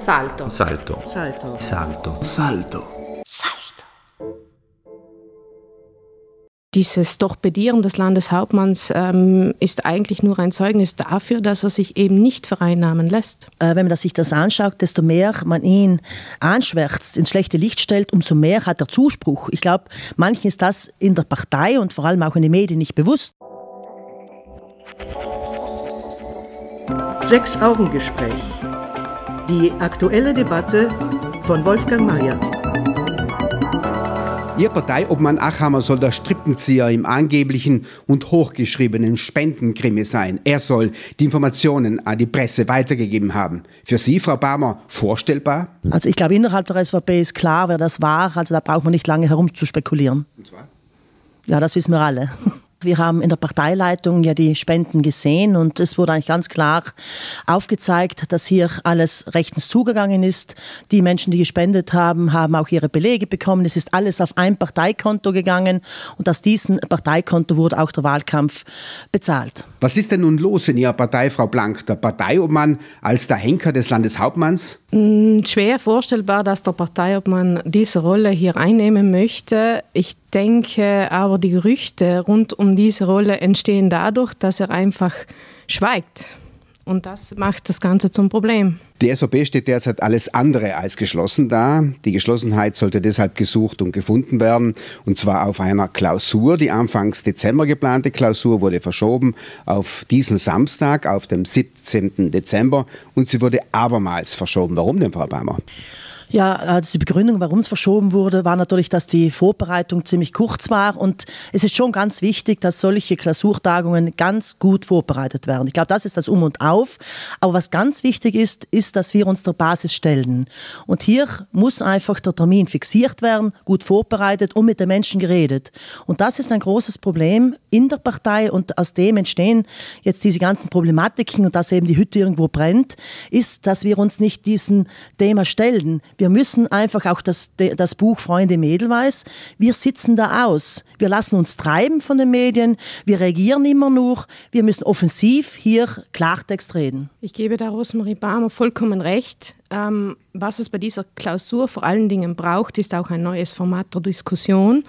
Salto. Salto. Salto. Salto. Salto. Salto. Dieses Torpedieren des Landeshauptmanns ähm, ist eigentlich nur ein Zeugnis dafür, dass er sich eben nicht vereinnahmen lässt. Äh, wenn man sich das anschaut, desto mehr man ihn anschwärzt, ins schlechte Licht stellt, umso mehr hat er Zuspruch. Ich glaube, manchen ist das in der Partei und vor allem auch in den Medien nicht bewusst. Sechs-Augen-Gespräch. Die aktuelle Debatte von Wolfgang Mayer. Ihr Parteiobmann Achammer soll der Strippenzieher im angeblichen und hochgeschriebenen Spendenkrimi sein. Er soll die Informationen an die Presse weitergegeben haben. Für Sie, Frau Barmer, vorstellbar? Also ich glaube, innerhalb der SVP ist klar, wer das war. Also da braucht man nicht lange herum zu spekulieren. Und zwar? Ja, das wissen wir alle. Wir haben in der Parteileitung ja die Spenden gesehen und es wurde eigentlich ganz klar aufgezeigt, dass hier alles rechtens zugegangen ist. Die Menschen, die gespendet haben, haben auch ihre Belege bekommen. Es ist alles auf ein Parteikonto gegangen und aus diesem Parteikonto wurde auch der Wahlkampf bezahlt. Was ist denn nun los in Ihrer Partei, Frau Blank? Der Parteiobmann als der Henker des Landeshauptmanns? Schwer vorstellbar, dass der Parteiobmann diese Rolle hier einnehmen möchte. Ich denke aber, die Gerüchte rund um diese Rolle entstehen dadurch, dass er einfach schweigt. Und das macht das Ganze zum Problem. Die SVP steht derzeit alles andere als geschlossen da. Die Geschlossenheit sollte deshalb gesucht und gefunden werden. Und zwar auf einer Klausur. Die anfangs Dezember geplante Klausur wurde verschoben auf diesen Samstag, auf dem 17. Dezember. Und sie wurde abermals verschoben. Warum denn, Frau Beimer? Ja, also die Begründung, warum es verschoben wurde, war natürlich, dass die Vorbereitung ziemlich kurz war. Und es ist schon ganz wichtig, dass solche Klausurtagungen ganz gut vorbereitet werden. Ich glaube, das ist das Um und Auf. Aber was ganz wichtig ist, ist, dass wir uns der Basis stellen. Und hier muss einfach der Termin fixiert werden, gut vorbereitet und mit den Menschen geredet. Und das ist ein großes Problem in der Partei und aus dem entstehen jetzt diese ganzen Problematiken und dass eben die Hütte irgendwo brennt, ist, dass wir uns nicht diesem Thema stellen. Wir müssen einfach auch das, das Buch Freunde im Edelweiß, wir sitzen da aus. Wir lassen uns treiben von den Medien, wir reagieren immer nur, wir müssen offensiv hier Klartext reden. Ich gebe da Rosemarie Barmer vollkommen recht. Ähm, was es bei dieser Klausur vor allen Dingen braucht, ist auch ein neues Format der Diskussion.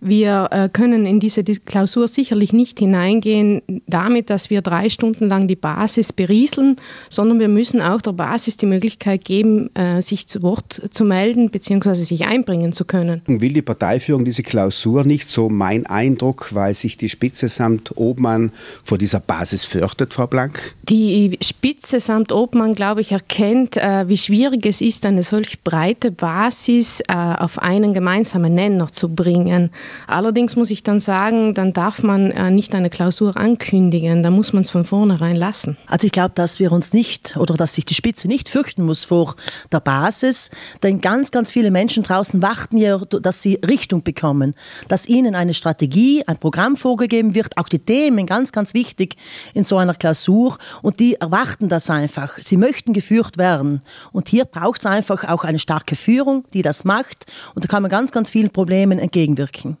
Wir äh, können in diese Klausur sicherlich nicht hineingehen damit, dass wir drei Stunden lang die Basis berieseln, sondern wir müssen auch der Basis die Möglichkeit geben, äh, sich zu Wort zu melden bzw. sich einbringen zu können. Will die Parteiführung diese Klausur nicht, so mein Eindruck, weil sich die Spitze samt Obmann vor dieser Basis fürchtet, Frau Blank? Die Spitze samt Obmann, glaube ich, erkennt, äh, wie schwierig es ist, eine solch breite Basis auf einen gemeinsamen Nenner zu bringen. Allerdings muss ich dann sagen, dann darf man äh, nicht eine Klausur ankündigen, da muss man es von vornherein lassen. Also ich glaube, dass wir uns nicht oder dass sich die Spitze nicht fürchten muss vor der Basis, denn ganz, ganz viele Menschen draußen warten ja, dass sie Richtung bekommen, dass ihnen eine Strategie, ein Programm vorgegeben wird, auch die Themen, ganz, ganz wichtig in so einer Klausur und die erwarten das einfach. Sie möchten geführt werden und hier braucht es einfach auch eine starke Führung, die das macht und da kann man ganz, ganz vielen Problemen entgegenwirken.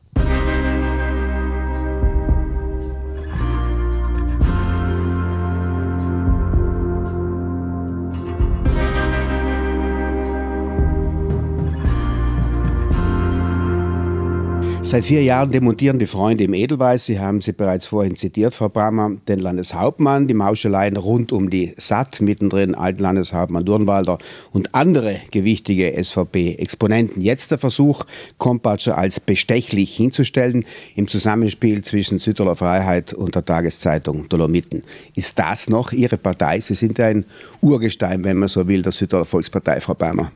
Seit vier Jahren demontieren die Freunde im Edelweiß, Sie haben sie bereits vorhin zitiert, Frau Brammer, den Landeshauptmann, die Mauscheleien rund um die SAT, mittendrin Altlandeshauptmann Durnwalder und andere gewichtige SVP-Exponenten. Jetzt der Versuch, Kompatscher als bestechlich hinzustellen im Zusammenspiel zwischen Südtiroler Freiheit und der Tageszeitung Dolomiten. Ist das noch Ihre Partei? Sie sind ein Urgestein, wenn man so will, der Südtiroler Volkspartei, Frau Brammer.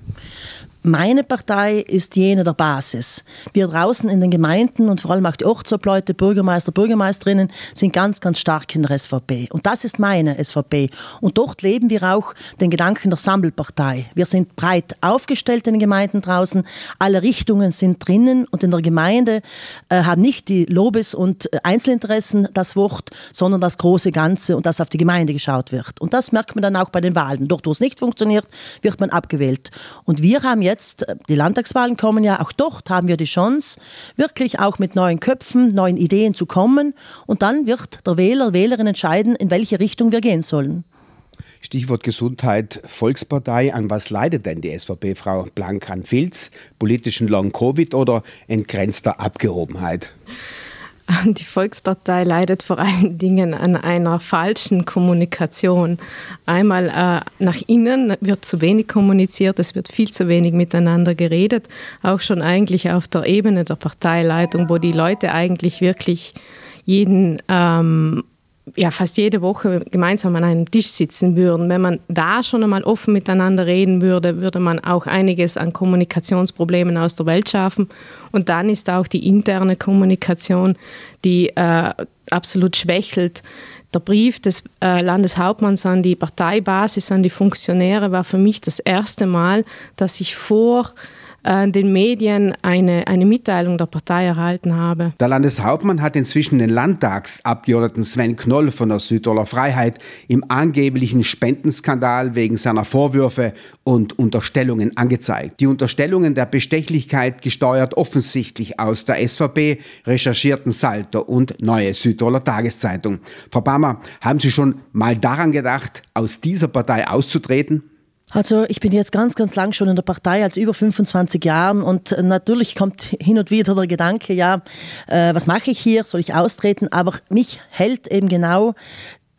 Meine Partei ist jene der Basis. Wir draußen in den Gemeinden und vor allem auch die Ortsobleute, Bürgermeister, Bürgermeisterinnen sind ganz, ganz stark in der SVP. Und das ist meine SVP. Und dort leben wir auch den Gedanken der Sammelpartei. Wir sind breit aufgestellt in den Gemeinden draußen. Alle Richtungen sind drinnen und in der Gemeinde äh, haben nicht die Lobes- und Einzelinteressen das Wort, sondern das große Ganze und dass auf die Gemeinde geschaut wird. Und das merkt man dann auch bei den Wahlen. Dort, wo es nicht funktioniert, wird man abgewählt. Und wir haben jetzt jetzt, die Landtagswahlen kommen ja, auch dort haben wir die Chance, wirklich auch mit neuen Köpfen, neuen Ideen zu kommen. Und dann wird der Wähler, Wählerin entscheiden, in welche Richtung wir gehen sollen. Stichwort Gesundheit, Volkspartei. An was leidet denn die SVP, Frau Blank? An Filz, politischen Long-Covid oder entgrenzter Abgehobenheit? Die Volkspartei leidet vor allen Dingen an einer falschen Kommunikation. Einmal äh, nach innen wird zu wenig kommuniziert, es wird viel zu wenig miteinander geredet, auch schon eigentlich auf der Ebene der Parteileitung, wo die Leute eigentlich wirklich jeden ähm, ja, fast jede Woche gemeinsam an einem Tisch sitzen würden. Wenn man da schon einmal offen miteinander reden würde, würde man auch einiges an Kommunikationsproblemen aus der Welt schaffen. Und dann ist auch die interne Kommunikation, die äh, absolut schwächelt. Der Brief des äh, Landeshauptmanns an die Parteibasis, an die Funktionäre war für mich das erste Mal, dass ich vor äh, den Medien eine, eine Mitteilung der Partei erhalten habe. Der Landeshauptmann hat inzwischen den Landtagsabgeordneten Sven Knoll von der Südtiroler Freiheit im angeblichen Spendenskandal wegen seiner Vorwürfe und Unterstellungen angezeigt. Die Unterstellungen der Bestechlichkeit gesteuert offensichtlich aus der SVP, recherchierten Salter und Neue Südtiroler Tageszeitung. Frau Bammer, haben Sie schon mal daran gedacht, aus dieser Partei auszutreten? Also ich bin jetzt ganz, ganz lang schon in der Partei, als über 25 Jahren und natürlich kommt hin und wieder der Gedanke, ja, äh, was mache ich hier, soll ich austreten? Aber mich hält eben genau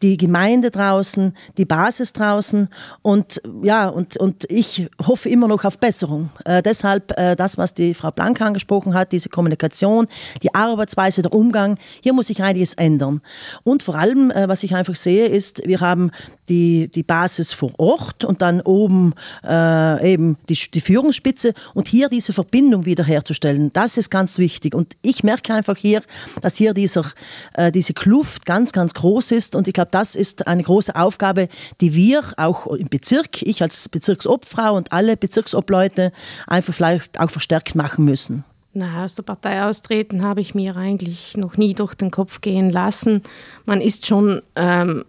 die Gemeinde draußen, die Basis draußen und ja, und, und ich hoffe immer noch auf Besserung. Äh, deshalb äh, das, was die Frau Blank angesprochen hat, diese Kommunikation, die Arbeitsweise, der Umgang, hier muss sich einiges ändern. Und vor allem, äh, was ich einfach sehe, ist, wir haben die, die Basis vor Ort und dann oben äh, eben die, die Führungsspitze und hier diese Verbindung wiederherzustellen, das ist ganz wichtig. Und ich merke einfach hier, dass hier dieser, äh, diese Kluft ganz, ganz groß ist und ich glaube, das ist eine große Aufgabe, die wir auch im Bezirk, ich als Bezirksobfrau und alle Bezirksobleute einfach vielleicht auch verstärkt machen müssen. Na, aus der Partei austreten habe ich mir eigentlich noch nie durch den Kopf gehen lassen. Man ist schon ähm,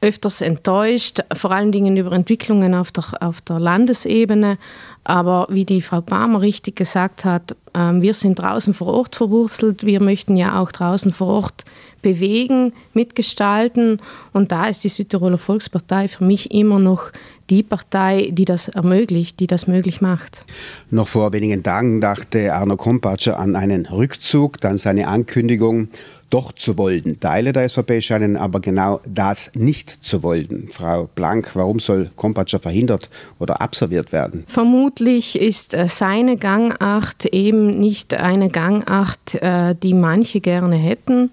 öfters enttäuscht, vor allen Dingen über Entwicklungen auf der, auf der Landesebene. Aber wie die Frau Barmer richtig gesagt hat, ähm, wir sind draußen vor Ort verwurzelt. Wir möchten ja auch draußen vor Ort bewegen, mitgestalten. Und da ist die Südtiroler Volkspartei für mich immer noch die Partei, die das ermöglicht, die das möglich macht. Noch vor wenigen Tagen dachte Arno Kompatscher an einen Rückzug, dann seine Ankündigung, doch zu wollen. Teile der SVP scheinen aber genau das nicht zu wollen. Frau Blank, warum soll Kompatscher verhindert oder absolviert werden? Vermutlich ist äh, seine Gangart eben nicht eine Gangart, äh, die manche gerne hätten.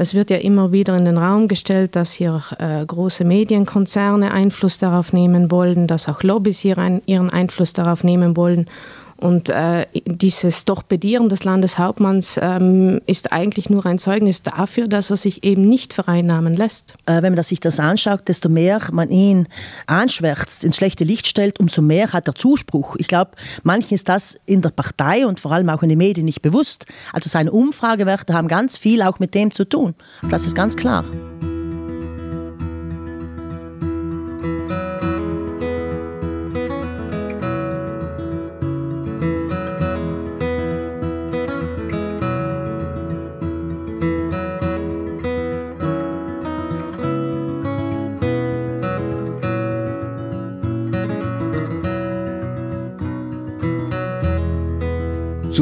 Es wird ja immer wieder in den Raum gestellt, dass hier äh, große Medienkonzerne Einfluss darauf nehmen wollen, dass auch Lobbys hier ein, ihren Einfluss darauf nehmen wollen. Und äh, dieses Torpedieren des Landeshauptmanns ähm, ist eigentlich nur ein Zeugnis dafür, dass er sich eben nicht vereinnahmen lässt. Äh, wenn man sich das anschaut, desto mehr man ihn anschwärzt, ins schlechte Licht stellt, umso mehr hat er Zuspruch. Ich glaube, manchen ist das in der Partei und vor allem auch in den Medien nicht bewusst. Also seine Umfragewerte haben ganz viel auch mit dem zu tun. Das ist ganz klar.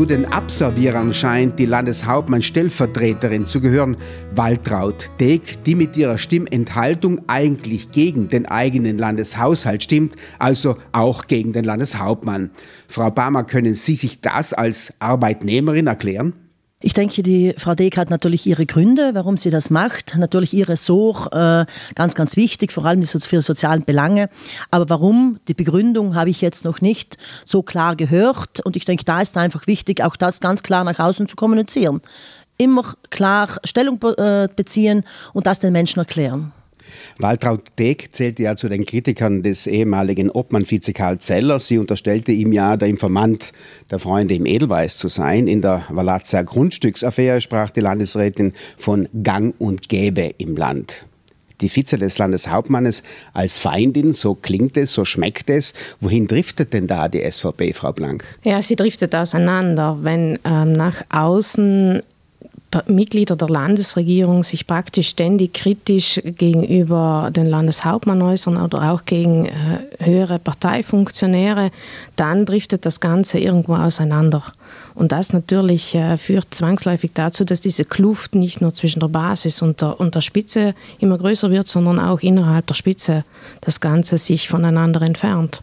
Den Abservierern scheint die Landeshauptmann-Stellvertreterin zu gehören, Waltraud Deck, die mit ihrer Stimmenthaltung eigentlich gegen den eigenen Landeshaushalt stimmt, also auch gegen den Landeshauptmann. Frau Barmer, können Sie sich das als Arbeitnehmerin erklären? Ich denke, die Frau Deck hat natürlich ihre Gründe, warum sie das macht. Natürlich ihr Ressort, äh, ganz, ganz wichtig, vor allem für sozialen Belange. Aber warum, die Begründung habe ich jetzt noch nicht so klar gehört. Und ich denke, da ist einfach wichtig, auch das ganz klar nach außen zu kommunizieren. Immer klar Stellung äh, beziehen und das den Menschen erklären. Waltraud Beck zählte ja zu den Kritikern des ehemaligen Obmann-Vize Karl Zeller. Sie unterstellte ihm ja, der Informant der Freunde im Edelweiß zu sein. In der Valazza Grundstücksaffäre sprach die Landesrätin von Gang und Gäbe im Land. Die Vize des Landeshauptmannes als Feindin, so klingt es, so schmeckt es. Wohin driftet denn da die SVP, Frau Blank? Ja, sie driftet auseinander. Wenn ähm, nach außen Mitglieder der Landesregierung sich praktisch ständig kritisch gegenüber den Landeshauptmann äußern oder auch gegen äh, höhere Parteifunktionäre, dann driftet das Ganze irgendwo auseinander. Und das natürlich äh, führt zwangsläufig dazu, dass diese Kluft nicht nur zwischen der Basis und der, und der Spitze immer größer wird, sondern auch innerhalb der Spitze das Ganze sich voneinander entfernt.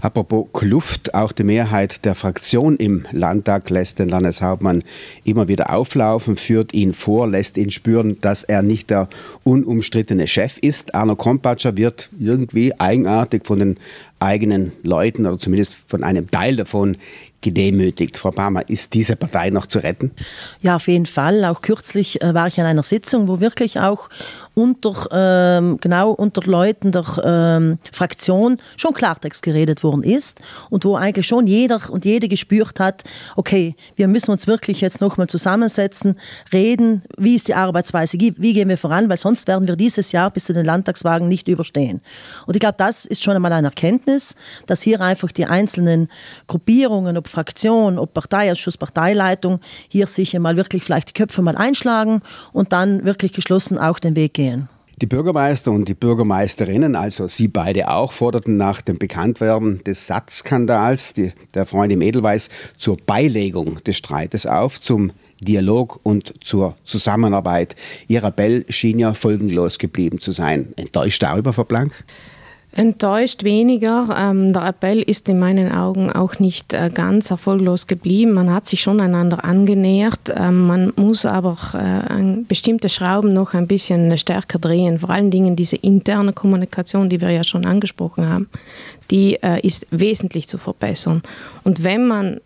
Apropos Kluft, auch die Mehrheit der Fraktion im Landtag lässt den Landeshauptmann immer wieder auflaufen, führt ihn vor, lässt ihn spüren, dass er nicht der unumstrittene Chef ist. Arno Kompatscher wird irgendwie eigenartig von den eigenen Leuten oder zumindest von einem Teil davon gedemütigt. Frau Palmer, ist diese Partei noch zu retten? Ja, auf jeden Fall. Auch kürzlich äh, war ich an einer Sitzung, wo wirklich auch unter, ähm, genau unter Leuten der ähm, Fraktion schon Klartext geredet worden ist und wo eigentlich schon jeder und jede gespürt hat, okay, wir müssen uns wirklich jetzt nochmal zusammensetzen, reden, wie ist die Arbeitsweise, wie gehen wir voran, weil sonst werden wir dieses Jahr bis zu den Landtagswagen nicht überstehen. Und ich glaube, das ist schon einmal eine Erkenntnis, dass hier einfach die einzelnen Gruppierungen, ob Fraktion, ob Parteiausschuss, Parteileitung, hier sich einmal wirklich vielleicht die Köpfe mal einschlagen und dann wirklich geschlossen auch den Weg gehen gehen. Die Bürgermeister und die Bürgermeisterinnen, also Sie beide auch, forderten nach dem Bekanntwerden des Satzskandals der Freunde im Edelweiß zur Beilegung des Streites auf, zum Dialog und zur Zusammenarbeit. Ihr Appell schien ja folgenlos geblieben zu sein. Enttäuscht darüber, Frau Blank? Enttäuscht weniger. Ähm, der Appell ist in meinen Augen auch nicht äh, ganz erfolglos geblieben. Man hat sich schon einander angenähert. Ähm, man muss aber äh, bestimmte Schrauben noch ein bisschen stärker drehen. Vor allen Dingen diese interne Kommunikation, die wir ja schon angesprochen haben, die äh, ist wesentlich zu verbessern. Und wenn man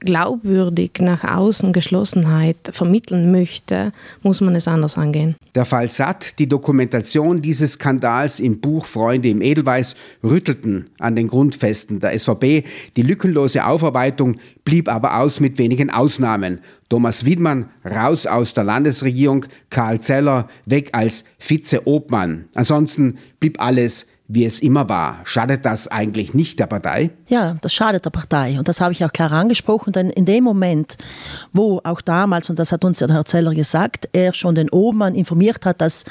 glaubwürdig nach außen Geschlossenheit vermitteln möchte, muss man es anders angehen. Der Fall Satt, die Dokumentation dieses Skandals im Buch Freunde im Edelweiß rüttelten an den Grundfesten der SVP. Die lückenlose Aufarbeitung blieb aber aus mit wenigen Ausnahmen. Thomas Wiedmann raus aus der Landesregierung, Karl Zeller weg als Vize-Obmann. Ansonsten blieb alles wie es immer war. Schadet das eigentlich nicht der Partei? Ja, das schadet der Partei. Und das habe ich auch klar angesprochen, denn in dem Moment, wo auch damals, und das hat uns der Herr Zeller gesagt, er schon den Obmann informiert hat, dass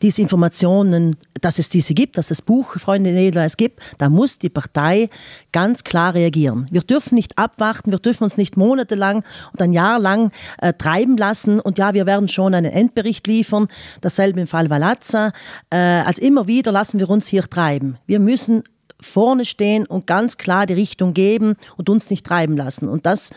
diese Informationen, dass es diese gibt, dass das Buch Freunde Edelweiß gibt, da muss die Partei ganz klar reagieren. Wir dürfen nicht abwarten, wir dürfen uns nicht monatelang und ein Jahr lang äh, treiben lassen und ja, wir werden schon einen Endbericht liefern, dasselbe im Fall Valazza. Äh, als immer wieder lassen wir uns hier treiben. Wir müssen vorne stehen und ganz klar die Richtung geben und uns nicht treiben lassen. Und das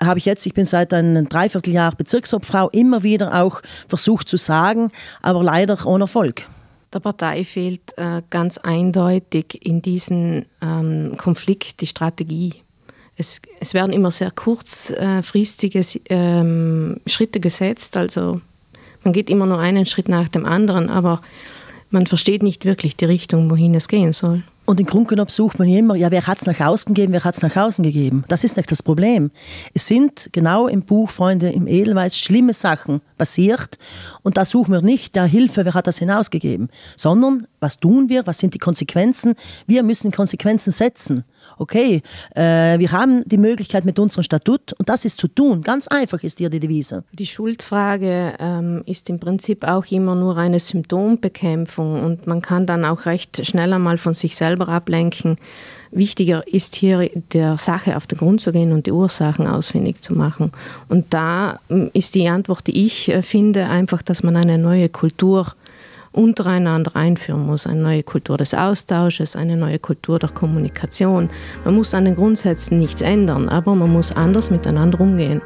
habe ich jetzt, ich bin seit einem Dreivierteljahr Bezirksobfrau, immer wieder auch versucht zu sagen, aber leider ohne Erfolg. Der Partei fehlt äh, ganz eindeutig in diesem ähm, Konflikt die Strategie. Es, es werden immer sehr kurzfristige ähm, Schritte gesetzt, also man geht immer nur einen Schritt nach dem anderen, aber man versteht nicht wirklich die Richtung, wohin es gehen soll. Und im Grunde genommen sucht man immer, ja, wer hat es nach außen gegeben, wer hat es nach außen gegeben. Das ist nicht das Problem. Es sind genau im Buch Freunde im Edelweiß schlimme Sachen passiert und da suchen wir nicht der Hilfe, wer hat das hinausgegeben, sondern was tun wir, was sind die Konsequenzen. Wir müssen Konsequenzen setzen okay, äh, wir haben die Möglichkeit mit unserem Statut und das ist zu tun. Ganz einfach ist hier die Devise. Die Schuldfrage ähm, ist im Prinzip auch immer nur eine Symptombekämpfung und man kann dann auch recht schnell einmal von sich selber ablenken. Wichtiger ist hier der Sache auf den Grund zu gehen und die Ursachen ausfindig zu machen. Und da ähm, ist die Antwort, die ich äh, finde, einfach, dass man eine neue Kultur untereinander einführen muss. Eine neue Kultur des Austausches, eine neue Kultur der Kommunikation. Man muss an den Grundsätzen nichts ändern, aber man muss anders miteinander umgehen.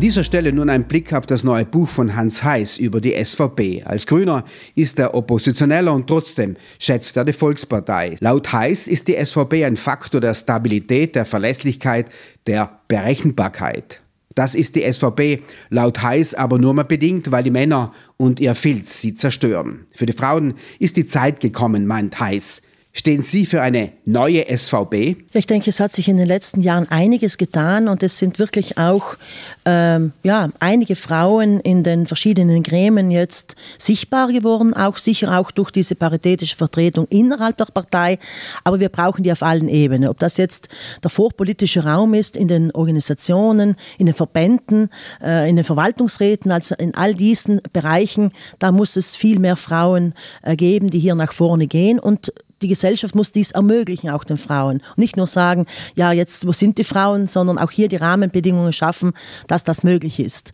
An dieser Stelle nun ein Blick auf das neue Buch von Hans Heiß über die SVP. Als Grüner ist er Oppositioneller und trotzdem schätzt er die Volkspartei. Laut Heiß ist die SVP ein Faktor der Stabilität, der Verlässlichkeit, der Berechenbarkeit. Das ist die SVP laut Heiß aber nur mal bedingt, weil die Männer und ihr Filz sie zerstören. Für die Frauen ist die Zeit gekommen, meint Heiß. Stehen Sie für eine neue SVB? Ich denke, es hat sich in den letzten Jahren einiges getan und es sind wirklich auch ähm, ja, einige Frauen in den verschiedenen Gremien jetzt sichtbar geworden, auch sicher auch durch diese paritätische Vertretung innerhalb der Partei. Aber wir brauchen die auf allen Ebenen. Ob das jetzt der vorpolitische Raum ist, in den Organisationen, in den Verbänden, äh, in den Verwaltungsräten, also in all diesen Bereichen, da muss es viel mehr Frauen äh, geben, die hier nach vorne gehen und die Gesellschaft muss dies ermöglichen, auch den Frauen. Nicht nur sagen, ja, jetzt, wo sind die Frauen, sondern auch hier die Rahmenbedingungen schaffen, dass das möglich ist.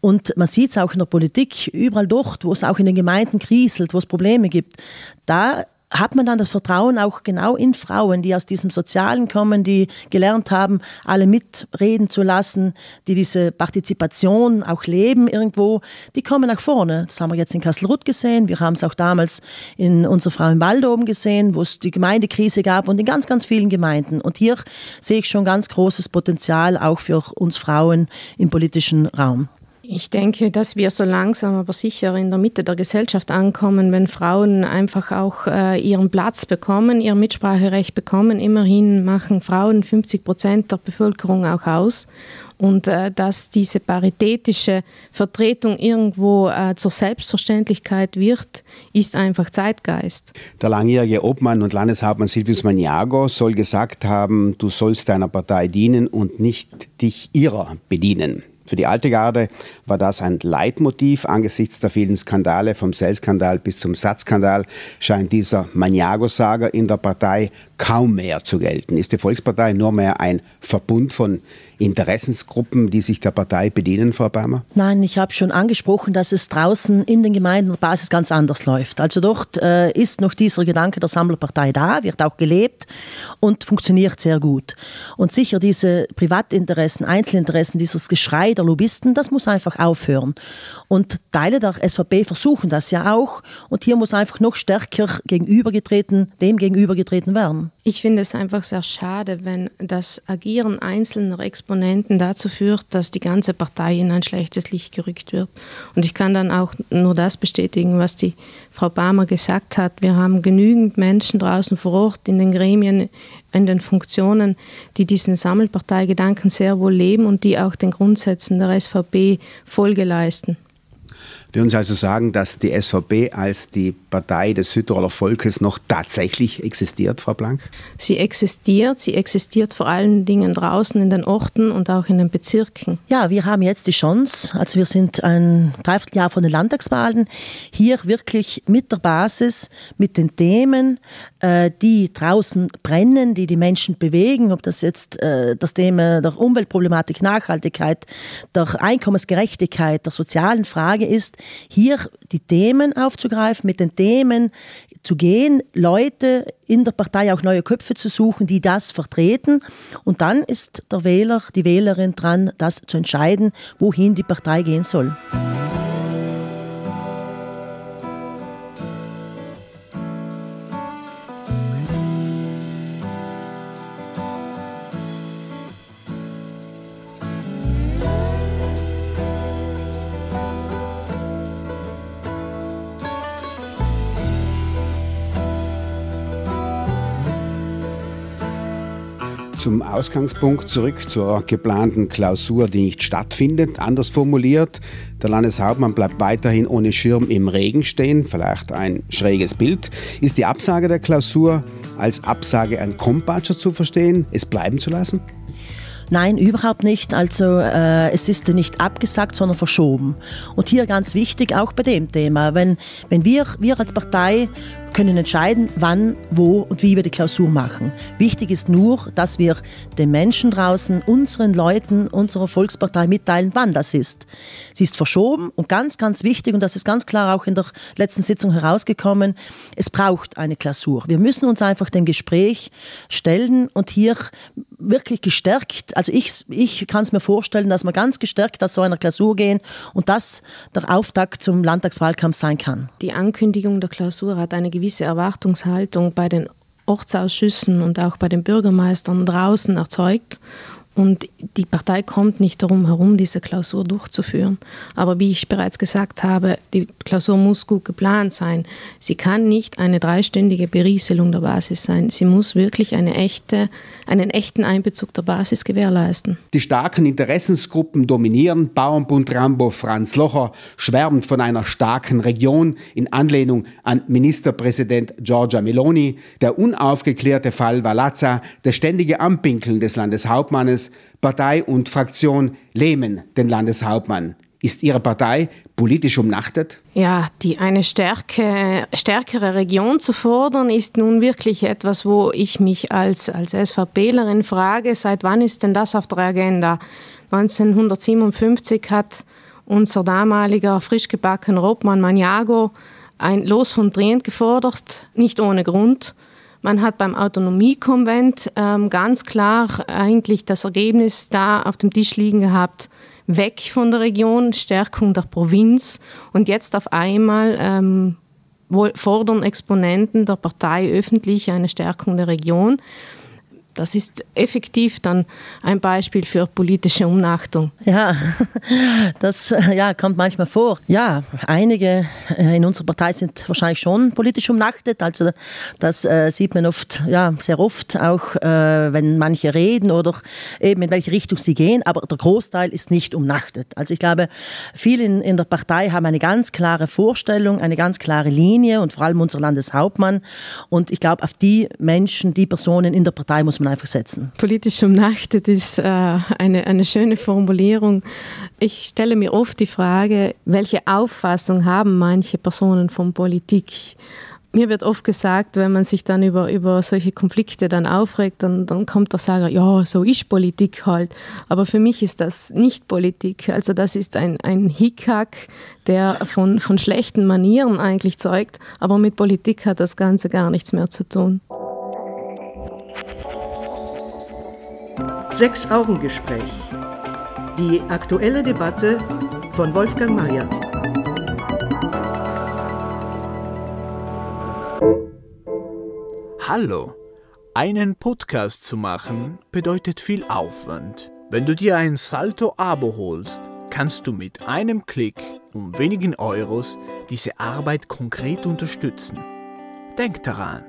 Und man sieht es auch in der Politik, überall dort, wo es auch in den Gemeinden kriselt, wo es Probleme gibt, da hat man dann das Vertrauen auch genau in Frauen, die aus diesem Sozialen kommen, die gelernt haben, alle mitreden zu lassen, die diese Partizipation auch leben irgendwo, die kommen nach vorne. Das haben wir jetzt in Kasselruth gesehen, wir haben es auch damals in unserer Frau im Wald oben gesehen, wo es die Gemeindekrise gab und in ganz, ganz vielen Gemeinden. Und hier sehe ich schon ganz großes Potenzial auch für uns Frauen im politischen Raum. Ich denke, dass wir so langsam aber sicher in der Mitte der Gesellschaft ankommen, wenn Frauen einfach auch äh, ihren Platz bekommen, ihr Mitspracherecht bekommen. Immerhin machen Frauen 50 Prozent der Bevölkerung auch aus. Und äh, dass diese paritätische Vertretung irgendwo äh, zur Selbstverständlichkeit wird, ist einfach Zeitgeist. Der langjährige Obmann und Landeshauptmann Silvius Maniago soll gesagt haben, du sollst deiner Partei dienen und nicht dich ihrer bedienen. Für die alte Garde war das ein Leitmotiv. Angesichts der vielen Skandale, vom Cell-Skandal bis zum Satzskandal, scheint dieser Maniago-Sager in der Partei kaum mehr zu gelten. Ist die Volkspartei nur mehr ein Verbund von Interessensgruppen, die sich der Partei bedienen, Frau Beimer? Nein, ich habe schon angesprochen, dass es draußen in den Gemeinden der Basis ganz anders läuft. Also dort äh, ist noch dieser Gedanke der Sammlerpartei da, wird auch gelebt und funktioniert sehr gut. Und sicher diese Privatinteressen, Einzelinteressen, dieses Geschrei der Lobbyisten, das muss einfach aufhören. Und Teile der SVP versuchen das ja auch. Und hier muss einfach noch stärker gegenübergetreten, dem gegenübergetreten werden. Ich finde es einfach sehr schade, wenn das Agieren einzelner Exponenten dazu führt, dass die ganze Partei in ein schlechtes Licht gerückt wird. Und ich kann dann auch nur das bestätigen, was die Frau Barmer gesagt hat. Wir haben genügend Menschen draußen vor Ort in den Gremien, in den Funktionen, die diesen Sammelparteigedanken sehr wohl leben und die auch den Grundsätzen der SVP Folge leisten. Wir uns also sagen, dass die SVP als die Partei des Südtiroler Volkes noch tatsächlich existiert, Frau Blank? Sie existiert. Sie existiert vor allen Dingen draußen in den Orten und auch in den Bezirken. Ja, wir haben jetzt die Chance, also wir sind ein Dreivierteljahr von den Landtagswahlen, hier wirklich mit der Basis, mit den Themen, äh, die draußen brennen, die die Menschen bewegen, ob das jetzt äh, das Thema der Umweltproblematik, Nachhaltigkeit, der Einkommensgerechtigkeit, der sozialen Frage ist, hier die Themen aufzugreifen, mit den Themen zu gehen, Leute in der Partei auch neue Köpfe zu suchen, die das vertreten. Und dann ist der Wähler, die Wählerin dran, das zu entscheiden, wohin die Partei gehen soll. Zum Ausgangspunkt zurück zur geplanten Klausur, die nicht stattfindet. Anders formuliert, der Landeshauptmann bleibt weiterhin ohne Schirm im Regen stehen, vielleicht ein schräges Bild. Ist die Absage der Klausur als Absage an Kompatscher zu verstehen, es bleiben zu lassen? Nein, überhaupt nicht. Also äh, es ist nicht abgesagt, sondern verschoben. Und hier ganz wichtig, auch bei dem Thema, wenn, wenn wir, wir als Partei können entscheiden, wann, wo und wie wir die Klausur machen. Wichtig ist nur, dass wir den Menschen draußen, unseren Leuten, unserer Volkspartei mitteilen, wann das ist. Sie ist verschoben und ganz, ganz wichtig, und das ist ganz klar auch in der letzten Sitzung herausgekommen, es braucht eine Klausur. Wir müssen uns einfach dem Gespräch stellen und hier wirklich gestärkt, also ich, ich kann es mir vorstellen, dass wir ganz gestärkt aus so einer Klausur gehen und das der Auftakt zum Landtagswahlkampf sein kann. Die Ankündigung der Klausur hat eine gewisse gewisse Erwartungshaltung bei den Ortsausschüssen und auch bei den Bürgermeistern draußen erzeugt. Und die Partei kommt nicht darum herum, diese Klausur durchzuführen. Aber wie ich bereits gesagt habe, die Klausur muss gut geplant sein. Sie kann nicht eine dreistündige Berieselung der Basis sein. Sie muss wirklich eine echte, einen echten Einbezug der Basis gewährleisten. Die starken Interessensgruppen dominieren. Bauernbund Rambo Franz Locher schwärmt von einer starken Region in Anlehnung an Ministerpräsident Giorgia Meloni. Der unaufgeklärte Fall Valazza, das ständige Anpinkeln des Landeshauptmannes Partei und Fraktion lähmen den Landeshauptmann. Ist Ihre Partei politisch umnachtet? Ja, die eine stärke, stärkere Region zu fordern, ist nun wirklich etwas, wo ich mich als, als SVPlerin frage, seit wann ist denn das auf der Agenda? 1957 hat unser damaliger frisch gebackener Obmann Maniago ein Los von Trient gefordert, nicht ohne Grund. Man hat beim Autonomiekonvent ähm, ganz klar eigentlich das Ergebnis da auf dem Tisch liegen gehabt, weg von der Region, Stärkung der Provinz und jetzt auf einmal ähm, fordern Exponenten der Partei öffentlich eine Stärkung der Region. Das ist effektiv dann ein Beispiel für politische Umnachtung. Ja, das ja, kommt manchmal vor. Ja, einige äh, in unserer Partei sind wahrscheinlich schon politisch umnachtet. Also das äh, sieht man oft, ja, sehr oft, auch äh, wenn manche reden oder eben in welche Richtung sie gehen. Aber der Großteil ist nicht umnachtet. Also ich glaube, viele in, in der Partei haben eine ganz klare Vorstellung, eine ganz klare Linie und vor allem unser Landeshauptmann. Und ich glaube, auf die Menschen, die Personen in der Partei muss man man einfach setzen. Politisch umnachtet ist äh, eine, eine schöne Formulierung. Ich stelle mir oft die Frage, welche Auffassung haben manche Personen von Politik? Mir wird oft gesagt, wenn man sich dann über, über solche Konflikte dann aufregt, dann, dann kommt der Sager, ja, so ist Politik halt. Aber für mich ist das nicht Politik. Also das ist ein, ein Hickhack, der von, von schlechten Manieren eigentlich zeugt. Aber mit Politik hat das Ganze gar nichts mehr zu tun. Sechs-Augen-Gespräch. Die aktuelle Debatte von Wolfgang Mayer. Hallo. Einen Podcast zu machen bedeutet viel Aufwand. Wenn du dir ein Salto-Abo holst, kannst du mit einem Klick um wenigen Euros diese Arbeit konkret unterstützen. Denk daran.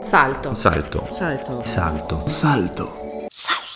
Salto. Salto. Salto. Salto. Salto. Salto.